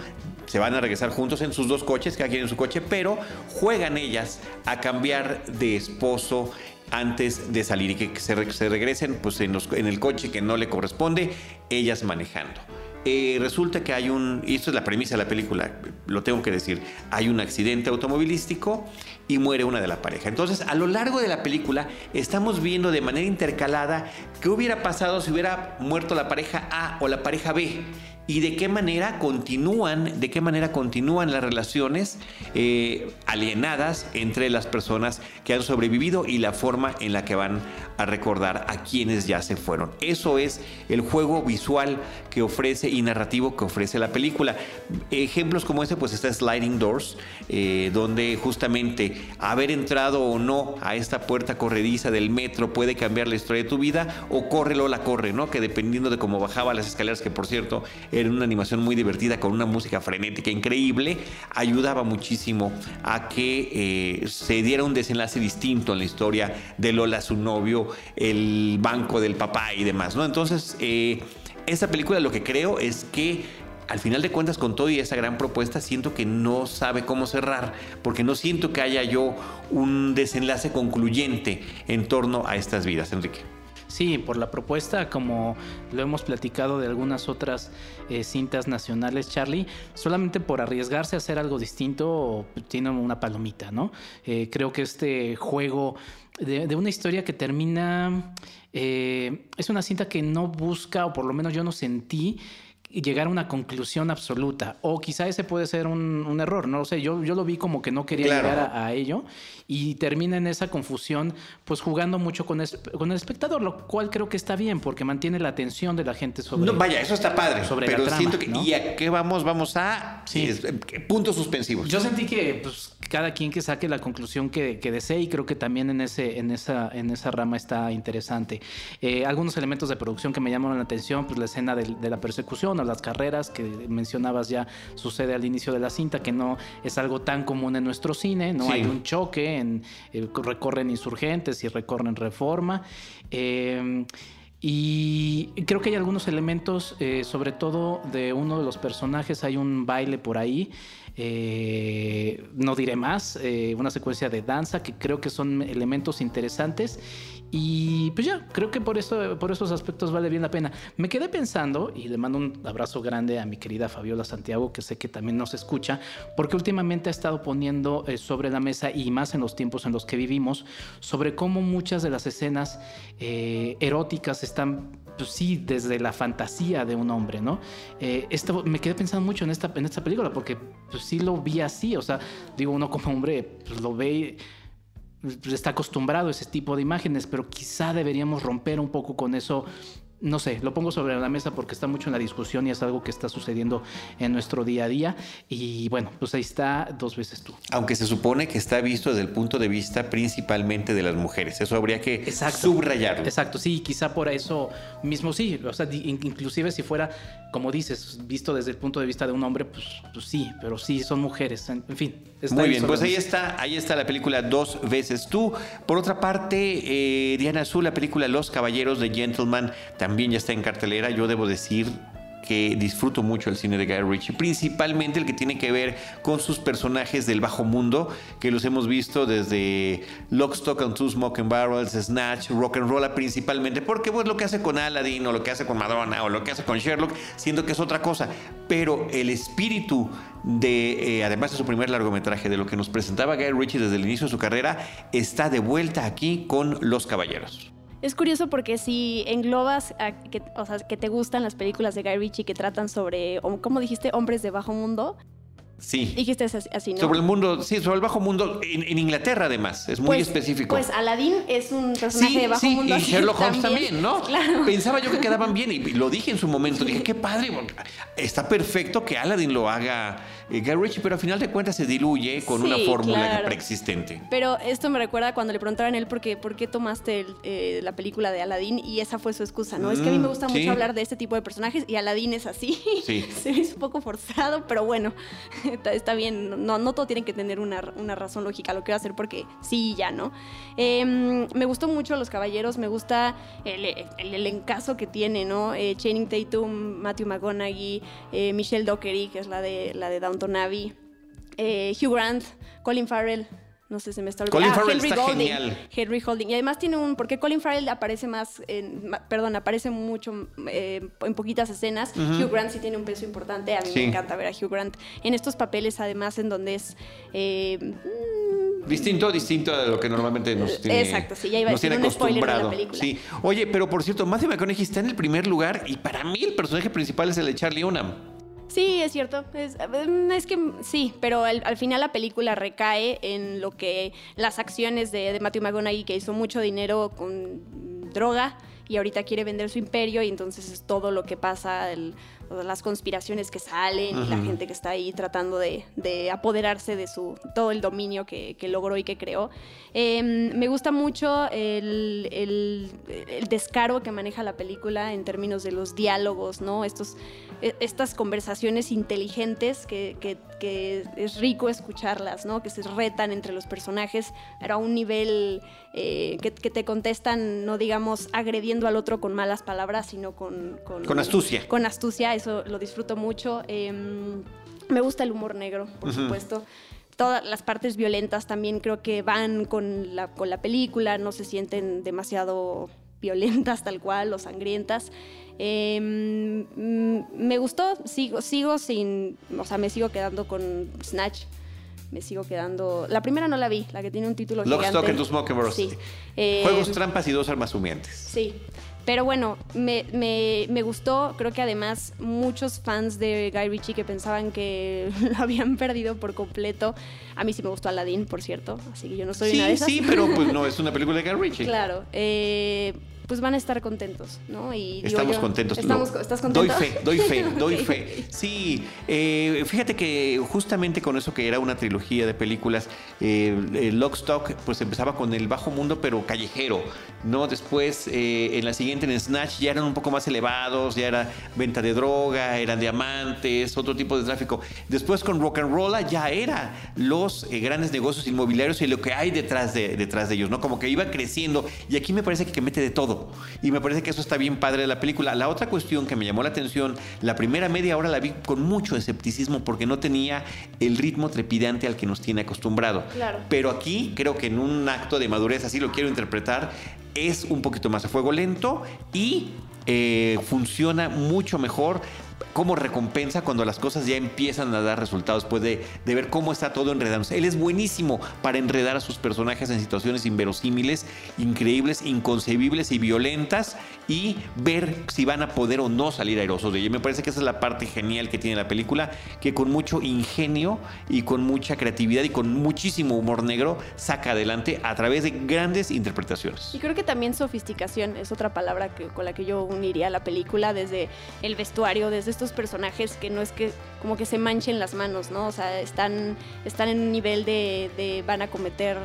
se van a regresar juntos en sus dos coches, cada quien en su coche, pero juegan ellas a cambiar de esposo antes de salir y que se, re- se regresen pues, en el coche que no le corresponde, ellas manejando. Eh, resulta que hay un, y esto es la premisa de la película, lo tengo que decir, hay un accidente automovilístico y muere una de la pareja. Entonces, a lo largo de la película estamos viendo de manera intercalada qué hubiera pasado si hubiera muerto la pareja A o la pareja B y de qué manera continúan, de qué manera continúan las relaciones eh, alienadas entre las personas que han sobrevivido y la forma en la que van a recordar a quienes ya se fueron. Eso es el juego visual que ofrece y narrativo que ofrece la película. Ejemplos como este, pues está Sliding Doors, eh, donde justamente haber entrado o no a esta puerta corrediza del metro puede cambiar la historia de tu vida, o corre Lola corre, ¿no? Que dependiendo de cómo bajaba las escaleras, que por cierto era una animación muy divertida con una música frenética increíble, ayudaba muchísimo a que eh, se diera un desenlace distinto en la historia de Lola, su novio, el banco del papá y demás, ¿no? Entonces, eh, esta película lo que creo es que al final de cuentas, con todo y esa gran propuesta, siento que no sabe cómo cerrar, porque no siento que haya yo un desenlace concluyente en torno a estas vidas, Enrique. Sí, por la propuesta, como lo hemos platicado de algunas otras eh, cintas nacionales, Charlie, solamente por arriesgarse a hacer algo distinto, tiene una palomita, ¿no? Eh, creo que este juego de, una historia que termina, eh, es una cinta que no busca, o por lo menos yo no sentí, llegar a una conclusión absoluta. O quizá ese puede ser un, error, no lo sé. Yo, yo lo vi como que no quería llegar a, ello y termina en esa confusión, pues jugando mucho con, con el espectador, lo cual creo que está bien porque mantiene la atención de la gente sobre. No, vaya, eso está padre. Sobre pero siento que. ¿Y a qué vamos? Vamos a. Sí. puntos suspensivos. Yo sentí que pues, cada quien que saque la conclusión que, que, desee y creo que también en, ese, en, esa, en esa rama está interesante. Eh, algunos elementos de producción que me llamaron la atención, pues la escena de, de la persecución las carreras que mencionabas ya sucede al inicio de la cinta, que no es algo tan común en nuestro cine, no hay un choque, en, eh, recorren insurgentes y recorren reforma. Eh, y creo que hay algunos elementos, sobre todo de uno de los personajes, hay un baile por ahí eh, no diré más, eh, una secuencia de danza que creo que son elementos interesantes y pues ya, creo que por, eso, por esos aspectos vale bien la pena. Me quedé pensando, y le mando un abrazo grande a mi querida Fabiola Santiago, que sé que también nos escucha, porque últimamente ha estado poniendo eh, sobre la mesa, y más en los tiempos en los que vivimos, sobre cómo muchas de las escenas eróticas están pues sí, desde la fantasía de un hombre, ¿no? Eh, esto, me quedé pensando mucho en esta, en esta película porque pues, sí lo vi así, o sea, digo, uno como hombre pues, lo ve, está acostumbrado a ese tipo de imágenes, pero quizá deberíamos romper un poco con eso no sé, lo pongo sobre la mesa porque está mucho en la discusión y es algo que está sucediendo en nuestro día a día. Y bueno, pues ahí está dos veces tú. Aunque se supone que está visto desde el punto de vista principalmente de las mujeres. Eso habría que subrayarlo. Exacto, sí, quizá por eso mismo sí. O sea, inclusive si fuera, como dices, visto desde el punto de vista de un hombre, pues, pues sí, pero sí, son mujeres. En, fin. Muy bien, pues ahí está, ahí está la película Dos veces tú. Por otra parte, eh, Diana Azul, la película Los Caballeros de Gentleman, también ya está en cartelera. Yo debo decir que disfruto mucho el cine de Guy Ritchie, principalmente el que tiene que ver con sus personajes del bajo mundo, que los hemos visto desde Lock, Stock and Two Smoking Barrels, Snatch, Rock and Roll, principalmente, porque pues lo que hace con Aladdin o lo que hace con Madonna o lo que hace con Sherlock, siendo que es otra cosa, pero el espíritu de, eh, además de su primer largometraje, de lo que nos presentaba Guy Ritchie desde el inicio de su carrera, está de vuelta aquí con Los Caballeros. Es curioso porque si englobas, que, o sea, que te gustan las películas de Guy Ritchie que tratan sobre, como dijiste, hombres de bajo mundo, Sí. Dijiste así, ¿no? Sobre el mundo, sí, sobre el bajo mundo, en, Inglaterra además, es muy pues, específico. Pues Aladdin es un personaje de bajo sí, mundo. Y Sherlock Holmes también, ¿no? Claro. Pensaba yo que quedaban bien y lo dije en su momento, dije, qué padre, está perfecto que Aladdin lo haga eh, Guy Ritchie, pero al final de cuentas se diluye con una fórmula preexistente. Pero esto me recuerda cuando le preguntaron a él por qué, por qué tomaste eh, la película de Aladdin y esa fue su excusa, ¿no? es que a mí me gusta mm, mucho hablar de este tipo de personajes y Aladdin es así. Sí. se hizo un poco forzado, pero bueno, está bien no, no todo tiene que tener una, razón lógica, lo que va a hacer porque sí y ya, ¿no? Em, me gustó mucho Los Caballeros, me gusta el, el, que tiene, ¿no? Eh, Channing Tatum, Matthew McConaughey, eh, Michelle Dockery, que es la de, la de Downton Abbey, eh, Hugh Grant, Colin Farrell, no sé, si me está olvidando. Colin ah, Farrell está genial. Henry Holding. Y además tiene un. Porque Colin Farrell aparece más. En, perdón, aparece mucho eh, en poquitas escenas. Hugh Grant sí tiene un peso importante. A mí me encanta ver a Hugh Grant en estos papeles, además, en donde es. Eh, mm, distinto, distinto de lo que normalmente nos tiene, Exacto, sí, ya iba a decir un acostumbrado. Sí. Oye, pero por cierto, Matthew McConaughey está en el primer lugar y para mí el personaje principal es el de Charlie Hunnam. Sí, es cierto. Es, mm, que sí, pero al, final la película recae en lo que las acciones de, Matthew McConaughey, que hizo mucho dinero con droga y ahorita quiere vender su imperio y entonces es todo lo que pasa sea, las conspiraciones que salen y la gente que está ahí tratando de, de apoderarse de su todo el dominio que, que logró y que creó. Eh, me gusta mucho el, el- el descaro que maneja la película en términos de los diálogos, ¿no? Estos, e- estas conversaciones inteligentes que, que- que es rico escucharlas, ¿no? Que se retan entre los personajes, pero a un nivel eh, que, que te contestan, no digamos agrediendo al otro con malas palabras, sino con... Con astucia. Con astucia, eso lo disfruto mucho. Em, me gusta el humor negro, por supuesto. Todas las partes violentas también creo que van con la, con la película, no se sienten demasiado violentas tal cual o sangrientas. Em, mm, me gustó, sigo, sigo sin, o sea, me sigo quedando con Snatch. Me sigo quedando. La primera no la vi, la que tiene un título Lock, gigante. Stock and Two Smoking Barrels. Sí. Eh, Juegos, trampas y dos armas humeantes. Sí. Pero bueno, me, me- me gustó. Creo que además muchos fans de Guy Ritchie que pensaban que lo habían perdido por completo. A mí sí me gustó Aladdin, por cierto. Así que yo no soy una de Sí, esas. sí, pero pues no, es una película de Guy Ritchie. claro. eh, pues van a estar contentos, ¿no? Y digo Estamos yo- contentos. Estamos- Lo- ¿Estás contento? Doy fe, doy fe, doy fe. Sí, eh, fíjate que justamente con eso que era una trilogía de películas, eh, eh, Lock Stock pues empezaba con el bajo mundo pero callejero, ¿no? Después eh, en la siguiente en Snatch ya eran un poco más elevados, ya era venta de droga, eran diamantes, otro tipo de tráfico. Después con Rock and Roll ya era los eh, grandes negocios inmobiliarios y lo que hay detrás de, detrás de ellos, ¿no? Como que iba creciendo y aquí me parece que mete de todo y me parece que eso está bien padre de la película. La otra cuestión que me llamó la atención, la primera media hora la vi con mucho escepticismo porque no tenía el ritmo trepidante al que nos tiene acostumbrado. Claro. Pero aquí creo que en un acto de madurez, así lo quiero interpretar, es un poquito más a fuego lento y eh, funciona mucho mejor como recompensa cuando las cosas ya empiezan a dar resultados, después de, de ver cómo está todo enredándose. Él es buenísimo para enredar a sus personajes en situaciones inverosímiles, increíbles, inconcebibles y violentas y ver si van a poder o no salir airosos de ella. Me parece que esa es la parte genial que tiene la película, que con mucho ingenio y con mucha creatividad y con muchísimo humor negro saca adelante a través de grandes interpretaciones. Y creo que también sofisticación es otra palabra con la que yo uniría la película, desde el vestuario, desde estos personajes que no es que como que se manchen las manos, ¿no? O sea, están, están en un nivel de, de van a cometer,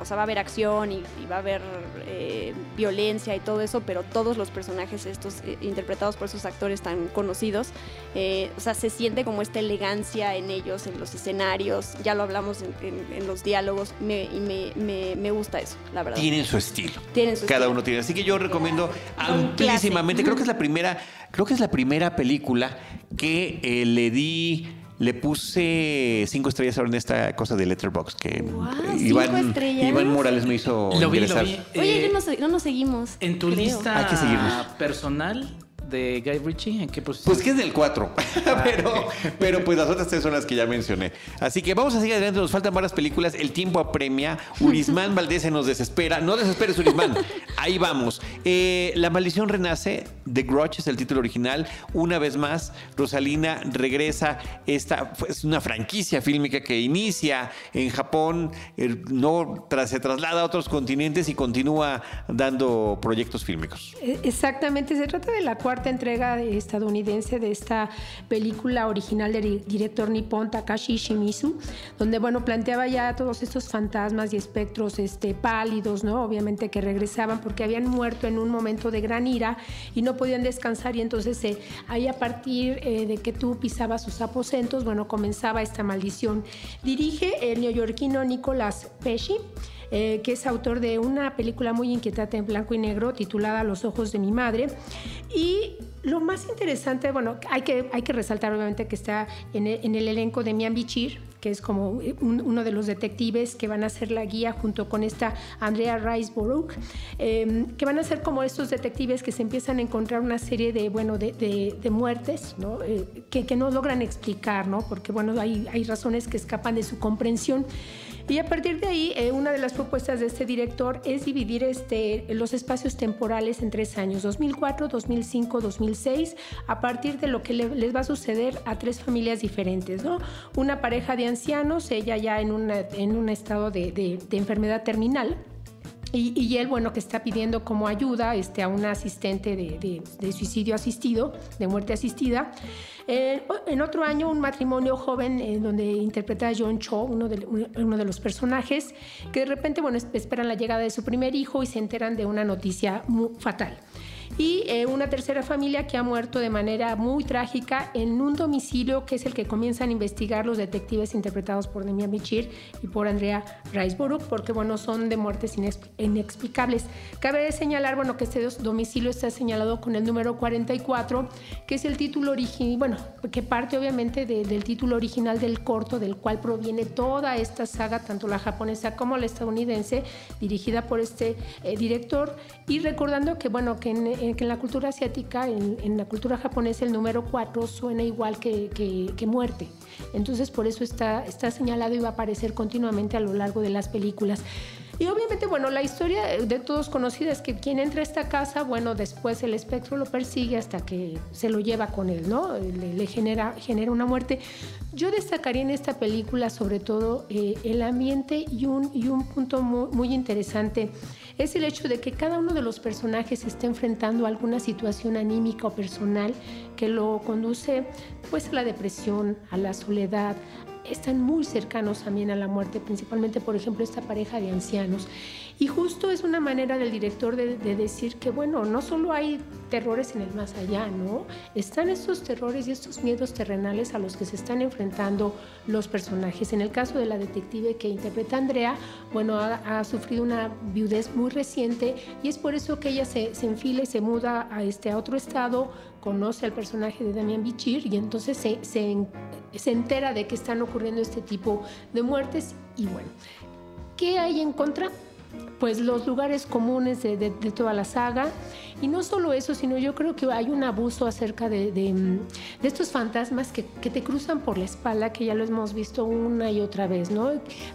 o sea, va a haber acción y, y va a haber eh, violencia y todo eso, pero todos los personajes estos eh, interpretados por esos actores tan conocidos, eh, o sea, se siente como esta elegancia en ellos, en los escenarios, ya lo hablamos en, en- en los diálogos, me, y me, me- me gusta eso, la verdad. Tienen su estilo. Tienen su Cada estilo. uno tiene. Así que yo recomiendo amplísimamente. Creo que es la primera, creo que es la primera película que le di. Le puse cinco estrellas ahora en esta cosa de Letterboxd que Guau, cinco Iván, estrellas. Iván Morales me hizo Lo vi, lo vi. Oye, Eh, no, nos, no nos seguimos. En tu creo. lista Hay que seguirnos. personal de Guy Ritchie, ¿en qué posición? Pues que es del 4, pero, pero pues las otras tres son las que ya mencioné. Así que vamos a seguir adelante, nos faltan varias películas, el tiempo apremia, Urismán Valdés se nos desespera, no desesperes Urismán, ahí vamos. Eh, La maldición renace, The Grudge es el título original, una vez más Rosalina regresa, esta es una franquicia fílmica que inicia en Japón, eh, no tras, se traslada a otros continentes y continúa dando proyectos fílmicos. Eh, Exactamente, se trata de la cuarta entrega estadounidense de esta película original del director nipón Takashi Shimizu, donde bueno planteaba ya todos estos fantasmas y espectros este, pálidos, ¿no? Obviamente que regresaban porque habían muerto en un momento de gran ira y no podían descansar y entonces eh, ahí a partir eh, de que tú pisabas sus aposentos, bueno, comenzaba esta maldición. Dirige el neoyorquino Nicolas Pesci eh, que es autor de una película muy inquietante en blanco y negro titulada Los ojos de mi madre. Y lo más interesante, bueno, hay que, hay que resaltar obviamente que está en el, en el elenco de Mian Bichir, que es como un- uno de los detectives que van a ser la guía junto con esta Andrea Rice Borough, eh, que van a ser como estos detectives que se empiezan a encontrar una serie de, bueno, de, de- de muertes, ¿no? Eh, que, que no logran explicar, ¿no? Porque, bueno, hay, hay razones que escapan de su comprensión. Y a partir de ahí, eh, una de las propuestas de este director es dividir este, los espacios temporales en tres años, 2004, 2005, 2006, a partir de lo que le- les va a suceder a tres familias diferentes, ¿no? Una pareja de ancianos, ella ya en, una- en un estado de, de- enfermedad terminal, Y, él, bueno, que está pidiendo como ayuda este, a una asistente de, de suicidio asistido, de muerte asistida. Eh, en otro año, un matrimonio joven eh, donde interpreta a John Cho, uno de, uno de los personajes, que de repente, bueno, esperan la llegada de su primer hijo y se enteran de una noticia fatal y eh, una tercera familia que ha muerto de manera muy trágica en un domicilio que es el que comienzan a investigar los detectives interpretados por Demian Bichir y por Andrea Riceborough, porque bueno, son de muertes inexplicables. Cabe señalar, bueno, que este domicilio está señalado con el número 44, que es el título original, bueno, que parte obviamente del título original del corto, del cual proviene toda esta saga, tanto la japonesa como la estadounidense, dirigida por este eh, director, y recordando que, bueno, que en que en la cultura asiática, en, la cultura japonesa, el número 4 suena igual que, que, muerte. Entonces, por eso está, está señalado y va a aparecer continuamente a lo largo de las películas. Y obviamente, bueno, la historia de todos conocida es que quien entra a esta casa, bueno, después el espectro lo persigue hasta que se lo lleva con él, ¿no? Le, genera, genera una muerte. Yo destacaría en esta película sobre todo eh, el ambiente y un, y un punto muy, muy interesante es el hecho de que cada uno de los personajes está enfrentando alguna situación anímica o personal que lo conduce pues a la depresión, a la soledad, están muy cercanos también a la muerte, principalmente, por ejemplo, esta pareja de ancianos. Y justo es una manera del director de, decir que, bueno, no solo hay terrores en el más allá, ¿no? Están estos terrores y estos miedos terrenales a los que se están enfrentando los personajes. En el caso de la detective que interpreta Andrea, bueno, ha, sufrido una viudez muy reciente y es por eso que ella se, enfila y se muda a, este, a otro estado, conoce al personaje de Damián Bichir y entonces se, se, se entera de que están ocurriendo este tipo de muertes y bueno, ¿qué hay en contra? Pues los lugares comunes de, toda la saga. Y no solo eso, sino yo creo que hay un abuso acerca de, mm, estos fantasmas que, te cruzan por la espalda, que ya lo hemos visto una y otra vez, ¿no?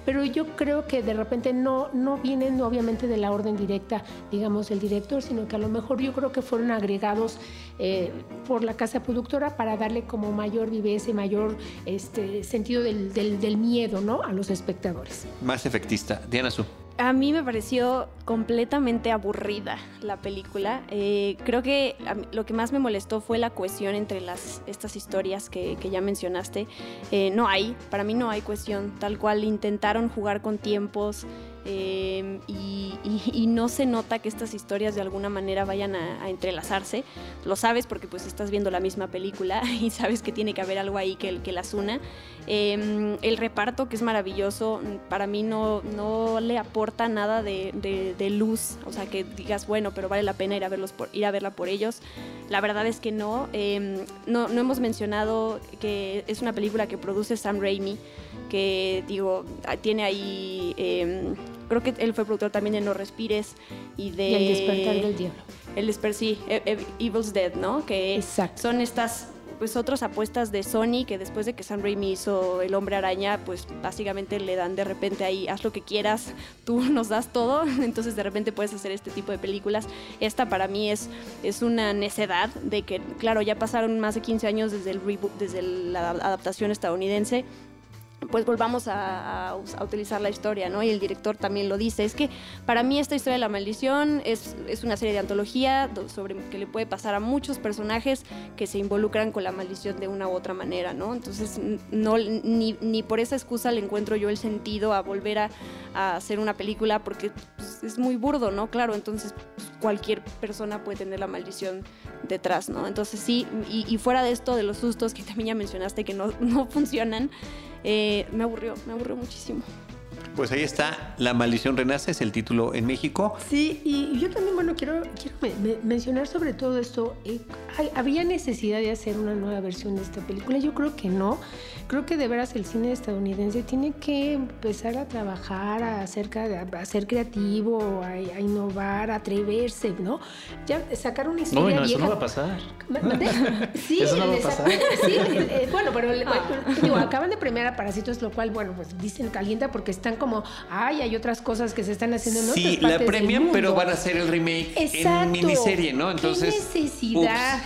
Pero yo creo que de repente no, no vienen obviamente de la orden directa, digamos, del director, sino que a lo mejor yo creo que fueron agregados eh, por la casa productora para darle como mayor viveza y mayor este, sentido del, del miedo, ¿no? A los espectadores. Más efectista. Diana Su a mí me pareció completamente aburrida la película. Eh, creo que lo que más me molestó fue la cohesión entre las, estas historias que, ya mencionaste. Eh, no hay, para mí no hay cohesión. Tal cual intentaron jugar con tiempos, Em, y, no se nota que estas historias de alguna manera vayan a, entrelazarse. Lo sabes porque pues estás viendo la misma película y sabes que tiene que haber algo ahí que, que las una. Em, el reparto, que es maravilloso, para mí no, no le aporta nada de, de, luz, o sea, que digas, bueno, pero vale la pena ir a, verlos por, ir a verla por ellos. La verdad es que no. Em, no. No hemos mencionado que es una película que produce Sam Raimi que digo, tiene ahí, em, creo que él fue productor también de No Respires y de... el despertar del diablo. El despertar, sí, e, e, Evil's Dead, ¿no? Que son estas pues otras apuestas de Sony que después de que Sam Raimi hizo El Hombre Araña, pues básicamente le dan de repente ahí, haz lo que quieras, tú nos das todo, entonces de repente puedes hacer este tipo de películas. Esta para mí es, es una necedad de que, claro, ya pasaron más de 15 años desde, el reboot, desde la adaptación estadounidense pues volvamos a, utilizar la historia, ¿no? Y el director también lo dice. Es que para mí esta historia de la maldición es, es, una serie de antología sobre que le puede pasar a muchos personajes que se involucran con la maldición de una u otra manera, ¿no? Entonces, no, ni, ni por esa excusa le encuentro yo el sentido a volver a, hacer una película porque pues, es muy burdo, ¿no? Claro, entonces pues, cualquier persona puede tener la maldición detrás, ¿no? Entonces sí, y, y fuera de esto, de los sustos que también ya mencionaste que no, no funcionan, eh, me aburrió, me aburrió muchísimo. Pues ahí está, La maldición renace, es el título en México. Sí, y yo también, bueno, quiero, mencionar sobre todo esto. Eh, ¿Había necesidad de hacer una nueva versión de esta película? Yo creo que no. Creo que de veras el cine estadounidense tiene que empezar a trabajar acerca de a ser creativo, a, innovar, a atreverse, ¿no? Ya sacar una historia. No, no, eso no va a pasar. Sí, eso no va a pasar. Sí, eh, bueno, pero digo, acaban de premiar a Parásitos, lo cual, bueno, pues dicen calienta porque están como, ay, hay otras cosas que se están haciendo en Sí, la premian, pero van a hacer el remake en miniserie, ¿no? Entonces. ¿Qué necesidad?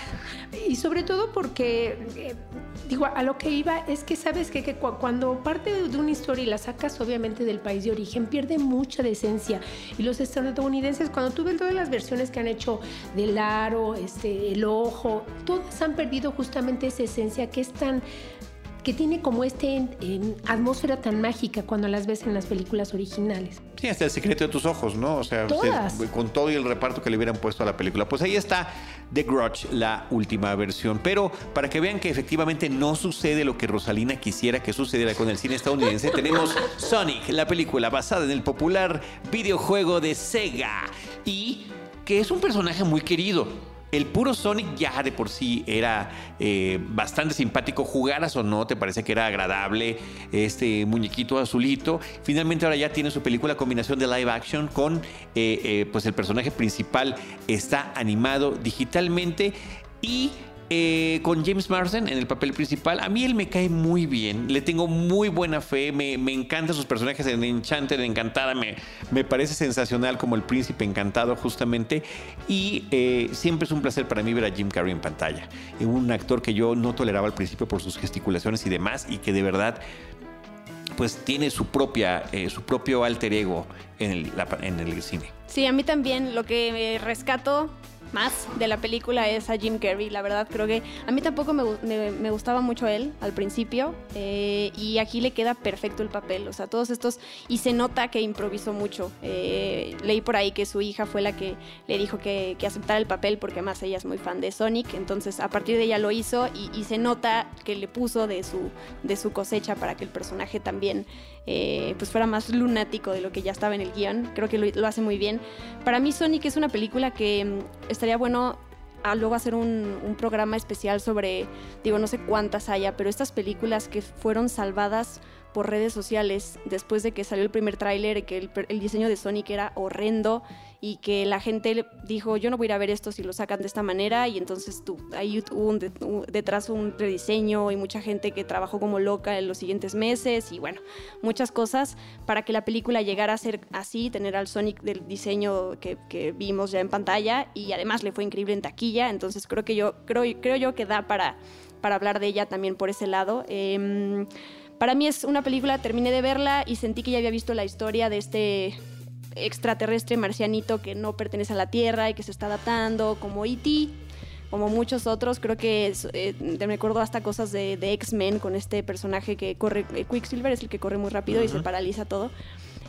Y sobre todo porque. Eh, Digo, a lo que iba es que sabes que, que cu- cuando parte de una historia y la sacas obviamente del país de origen, pierde mucha de esencia. Y los estadounidenses, cuando tú ves todas las versiones que han hecho del aro, este, el ojo, todas han perdido justamente esa esencia que es tan que tiene como este en- en atmósfera tan mágica cuando las ves en las películas originales. Sí, hasta el secreto de tus ojos, ¿no? O sea, Todas. se- con todo y el reparto que le hubieran puesto a la película. Pues ahí está The Grudge, la última versión. Pero para que vean que efectivamente no sucede lo que Rosalina quisiera que sucediera con el cine estadounidense, tenemos Sonic, la película basada en el popular videojuego de Sega y que es un personaje muy querido. El puro Sonic ya de por sí era eh, bastante simpático, jugaras o no, te parece que era agradable este muñequito azulito. Finalmente ahora ya tiene su película combinación de live action con, eh, eh, pues el personaje principal está animado digitalmente y eh, con James Marsden en el papel principal. A mí él me cae muy bien, le tengo muy buena fe, me, me encantan sus personajes en Enchanted, Encantada, me, parece sensacional como el príncipe encantado justamente. Y eh, siempre es un placer para mí ver a Jim Carrey en pantalla. Eh, Un actor que yo no toleraba al principio por sus gesticulaciones y demás y que de verdad pues tiene su propia su propio alter ego en el, la- en el cine. Sí, a mí también lo que rescato más de la película es a Jim Carrey. La verdad, creo que a mí tampoco me, me- me gustaba mucho él al principio eh, y aquí le queda perfecto el papel. O sea, todos estos... Y se nota que improvisó mucho. Eh, leí por ahí que su hija fue la que le dijo que, que aceptara el papel porque además ella es muy fan de Sonic. Entonces, a partir de ella lo hizo y, y se nota que le puso de su, de su cosecha para que el personaje también eh, pues fuera más lunático de lo que ya estaba en el guion. Creo que lo, lo hace muy bien. Para mí Sonic es una película que mm, estaría bueno a luego hacer un, programa especial sobre, digo, no sé cuántas haya, pero estas películas que fueron salvadas por redes sociales después de que salió el primer tráiler que el, el diseño de Sonic era horrendo y que la gente dijo yo no voy a ir a ver esto si lo sacan de esta manera y entonces tú, ahí hubo un un- detrás un rediseño y mucha gente que trabajó como loca en los siguientes meses y bueno, muchas cosas para que la película llegara a ser así, tener al Sonic del diseño que, que vimos ya en pantalla y además le fue increíble en taquilla, entonces creo que yo creo, creo yo que da para, para hablar de ella también por ese lado. Em, para mí es una película, terminé de verla y sentí que ya había visto la historia de este extraterrestre marcianito que no pertenece a la Tierra y que se está adaptando, como E.T., como muchos otros. Creo que es, eh, me acuerdo hasta cosas de, de X-Men con este personaje que corre, eh, Quicksilver es el que corre muy rápido y se paraliza todo.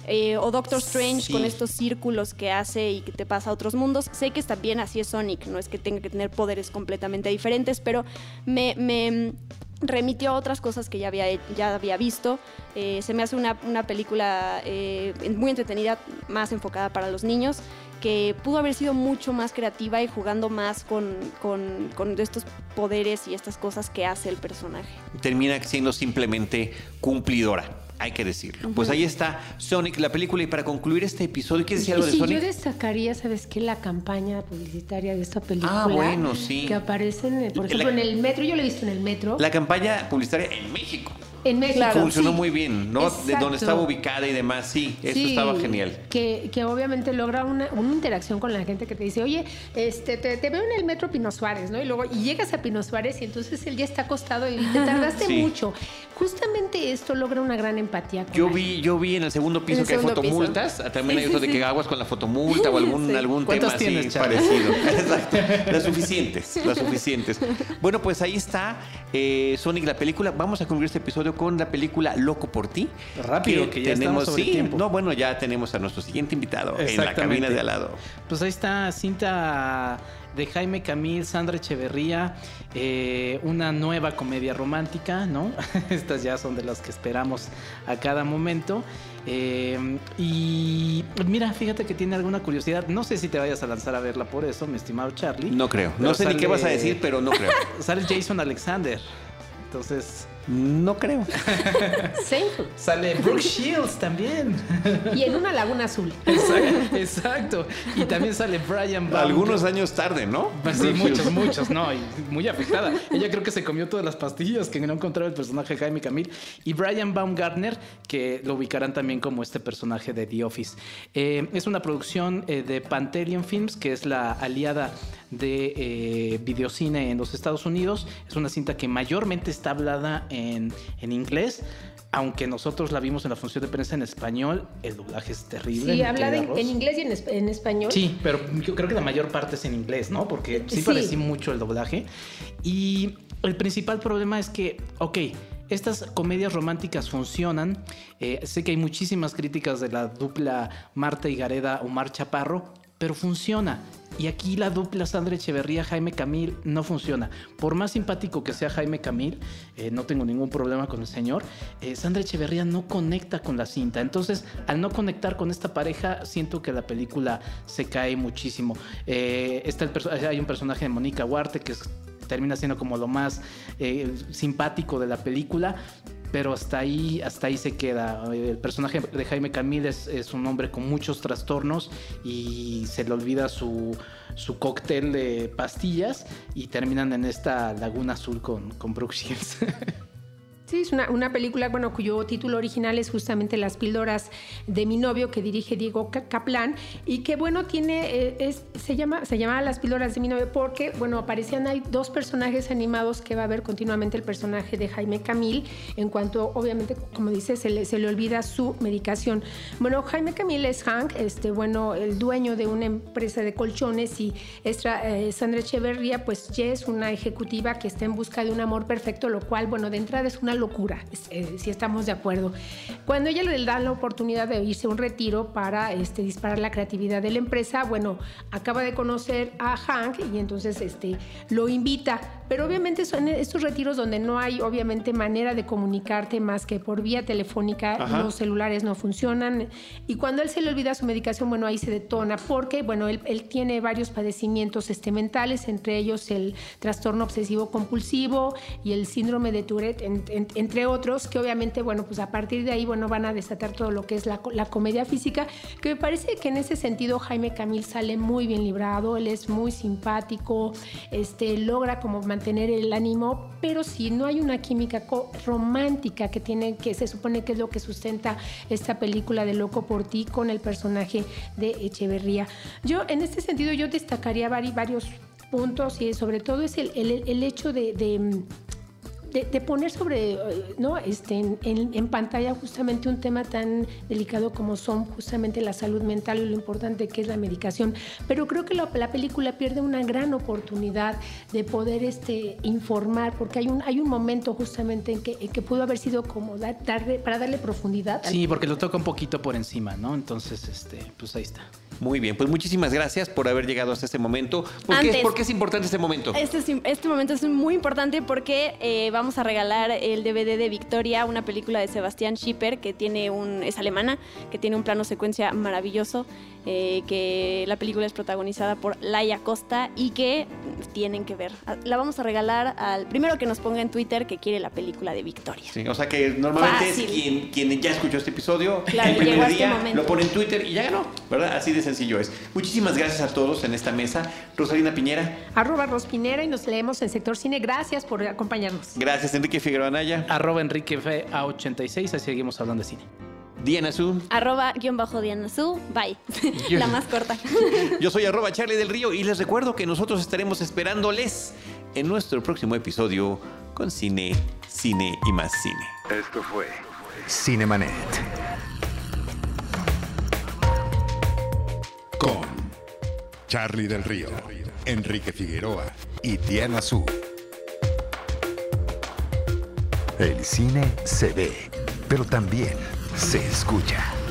Eh, o Doctor Strange Sí. con estos círculos que hace y que te pasa a otros mundos. Sé que también así es Sonic, no es que tenga que tener poderes completamente diferentes, pero me, me remitió a otras cosas que ya había, ya había visto. Eh, se me hace una, una película eh, muy entretenida, más enfocada para los niños, que pudo haber sido mucho más creativa y jugando más con, con, con estos poderes y estas cosas que hace el personaje. termina siendo simplemente cumplidora, hay que decirlo. Pues ahí está Sonic, la película. Y para concluir este episodio, ¿quieres decir algo de sí, Sonic? yo destacaría, ¿sabes qué? La campaña publicitaria de esta película. Ah, bueno, sí. Que aparecen, eh, por La- ejemplo, en el metro. Yo lo he visto en el metro. La campaña publicitaria en México. en México. Claro. Funcionó sí. muy bien, ¿no? De donde estaba ubicada y demás. Sí, eso Sí, estaba genial. Que, que obviamente logra una, una interacción con la gente que te dice, oye, este, te, te veo en el metro Pino Suárez, ¿no? Y luego y llegas a Pino Suárez y entonces él ya está acostado y te tardaste Sí. mucho. Justamente esto logra una gran empatía. con Yo vi, yo vi en el segundo piso el que hay segundo fotomultas. Ah, También Sí, hay sí, otro de que aguas con la fotomulta o algún, Sí. algún tema ¿Cuántos así tienes, parecido. Exacto. Las suficientes, las suficientes. Bueno, pues ahí está eh, Sonic, la película. Vamos a concluir este episodio con la película Loco por ti. Rápido, que ya estamos sobre sí, tiempo. No, bueno, ya tenemos a nuestro siguiente invitado en la cabina de al lado. Pues ahí está cinta de Jaime Camil, Sandra Echeverría, eh, una nueva comedia romántica, ¿no? Estas ya son de las que esperamos a cada momento. Eh, y mira, fíjate que tiene alguna curiosidad. No sé si te vayas a lanzar a verla por eso, mi estimado Charlie. No creo. No sé ni qué vas a decir, pero no creo. Sale Jason Alexander. Entonces, No creo. Seinfeld. Sale Brooke Shields también. Y en una laguna azul. Exacto, exacto. Y también sale Brian Baumgartner. Algunos años tarde, ¿no? Pues sí, muchos, muchos, no, y muy afectada. Ella creo que se comió todas las pastillas que no encontraba el personaje de Jaime Camil. Y Brian Baumgartner, que lo ubicarán también como este personaje de The Office. Eh, es una producción eh, de Pantelion Films, que es la aliada de eh, videocine en los Estados Unidos. Es una cinta que mayormente está hablada en, en inglés. Aunque nosotros la vimos en la función de prensa en español, el doblaje es terrible. Sí, habla en, inglés y en, es- en español. Sí, pero yo creo que la mayor parte es en inglés, ¿no? Porque sí, Sí. parecí mucho el doblaje. Y el principal problema es que, ok, estas comedias románticas funcionan. Eh, sé que hay muchísimas críticas de la dupla Marta y Gareda Omar Chaparro, pero funciona. Y aquí la dupla Sandra Echeverría, Jaime Camil no funciona. Por más simpático que sea Jaime Camil, eh, no tengo ningún problema con el señor, eh, Sandra Echeverría no conecta con la cinta. Entonces, al no conectar con esta pareja, siento que la película se cae muchísimo. Eh, está el hay un personaje de Mónica Huarte que termina siendo como lo más simpático de la película. Pero hasta ahí, hasta ahí se queda. El personaje de Jaime Camil es, un hombre con muchos trastornos y se le olvida su, su cóctel de pastillas y terminan en esta laguna azul con, con Brooke Shields. Sí, es una, una película, bueno, cuyo título original es justamente Las píldoras de mi novio, que dirige Diego Ca- Kaplan, y que, bueno, tiene, eh, es, se llama, se llama Las píldoras de mi novio porque, bueno, aparecían hay dos personajes animados que va a ver continuamente el personaje de Jaime Camil, en cuanto, obviamente, como dice, se le, se le olvida su medicación. Bueno, Jaime Camil es Hank, este, bueno, el dueño de una empresa de colchones y esta, eh, Sandra Echeverría, pues ya es una ejecutiva que está en busca de un amor perfecto, lo cual, bueno, de entrada es una locura, eh, si estamos de acuerdo. Cuando ella le da la oportunidad de irse a un retiro para este, disparar la creatividad de la empresa, bueno, acaba de conocer a Hank y entonces este, lo invita, pero obviamente son estos retiros donde no hay obviamente manera de comunicarte más que por vía telefónica, Ajá. los celulares no funcionan y cuando él se le olvida su medicación, bueno, ahí se detona porque, bueno, él, él tiene varios padecimientos este, mentales, entre ellos el trastorno obsesivo compulsivo y el síndrome de Tourette, en- en- entre otros, que obviamente, bueno, pues a partir de ahí, bueno, van a desatar todo lo que es la, la comedia física, que me parece que en ese sentido Jaime Camil sale muy bien librado, él es muy simpático, este, logra como mantener el ánimo, pero si no hay una química romántica que tiene, que se supone que es lo que sustenta esta película de Loco por ti con el personaje de Echeverría. Yo, en este sentido, yo destacaría vari- varios puntos y sobre todo es el, el- el hecho de de, de poner sobre, eh, ¿no? Este, en, en- en pantalla justamente un tema tan delicado como son justamente la salud mental y lo importante que es la medicación. Pero creo que la, la película pierde una gran oportunidad de poder este, informar, porque hay un, hay un momento justamente en que, en que pudo haber sido como dar- darle, para darle profundidad. Sí, porque lo toca un poquito por encima, ¿no? Entonces, este, pues ahí está. Muy bien, pues muchísimas gracias por haber llegado hasta este momento. ¿Por, qué, Antes. por qué es importante este momento? Este, es- este momento es muy importante porque eh, vamos a regalar el DVD de Victoria, una película de Sebastián Schipper que tiene un es alemana, que tiene un plano secuencia maravilloso, eh, que la película es protagonizada por Laia Costa y que tienen que ver. La vamos a regalar al primero que nos ponga en Twitter que quiere la película de Victoria. Sí, o sea que normalmente Fácil. es quien, quien ya escuchó este episodio, Claro, el primer este día lo pone en Twitter y ya ganó, ¿verdad? Así de sencillo es. Muchísimas gracias a todos en esta mesa. Rosalina Piñera, Arroba Rospinera y nos leemos en Sector Cine. Gracias por acompañarnos. gracias Enrique Figueroa Anaya, Arroba Enrique Fe A86, así seguimos hablando de cine. Diana Azul. Arroba guion bajo Diana Su, bye. la más corta. Yo soy arroba Charlie del Río y les recuerdo que nosotros estaremos esperándoles en nuestro próximo episodio con cine, cine y más cine. Esto fue Cinemanet. Con Charlie del Río, Enrique Figueroa y Diana Su. El cine se ve, pero también se escucha.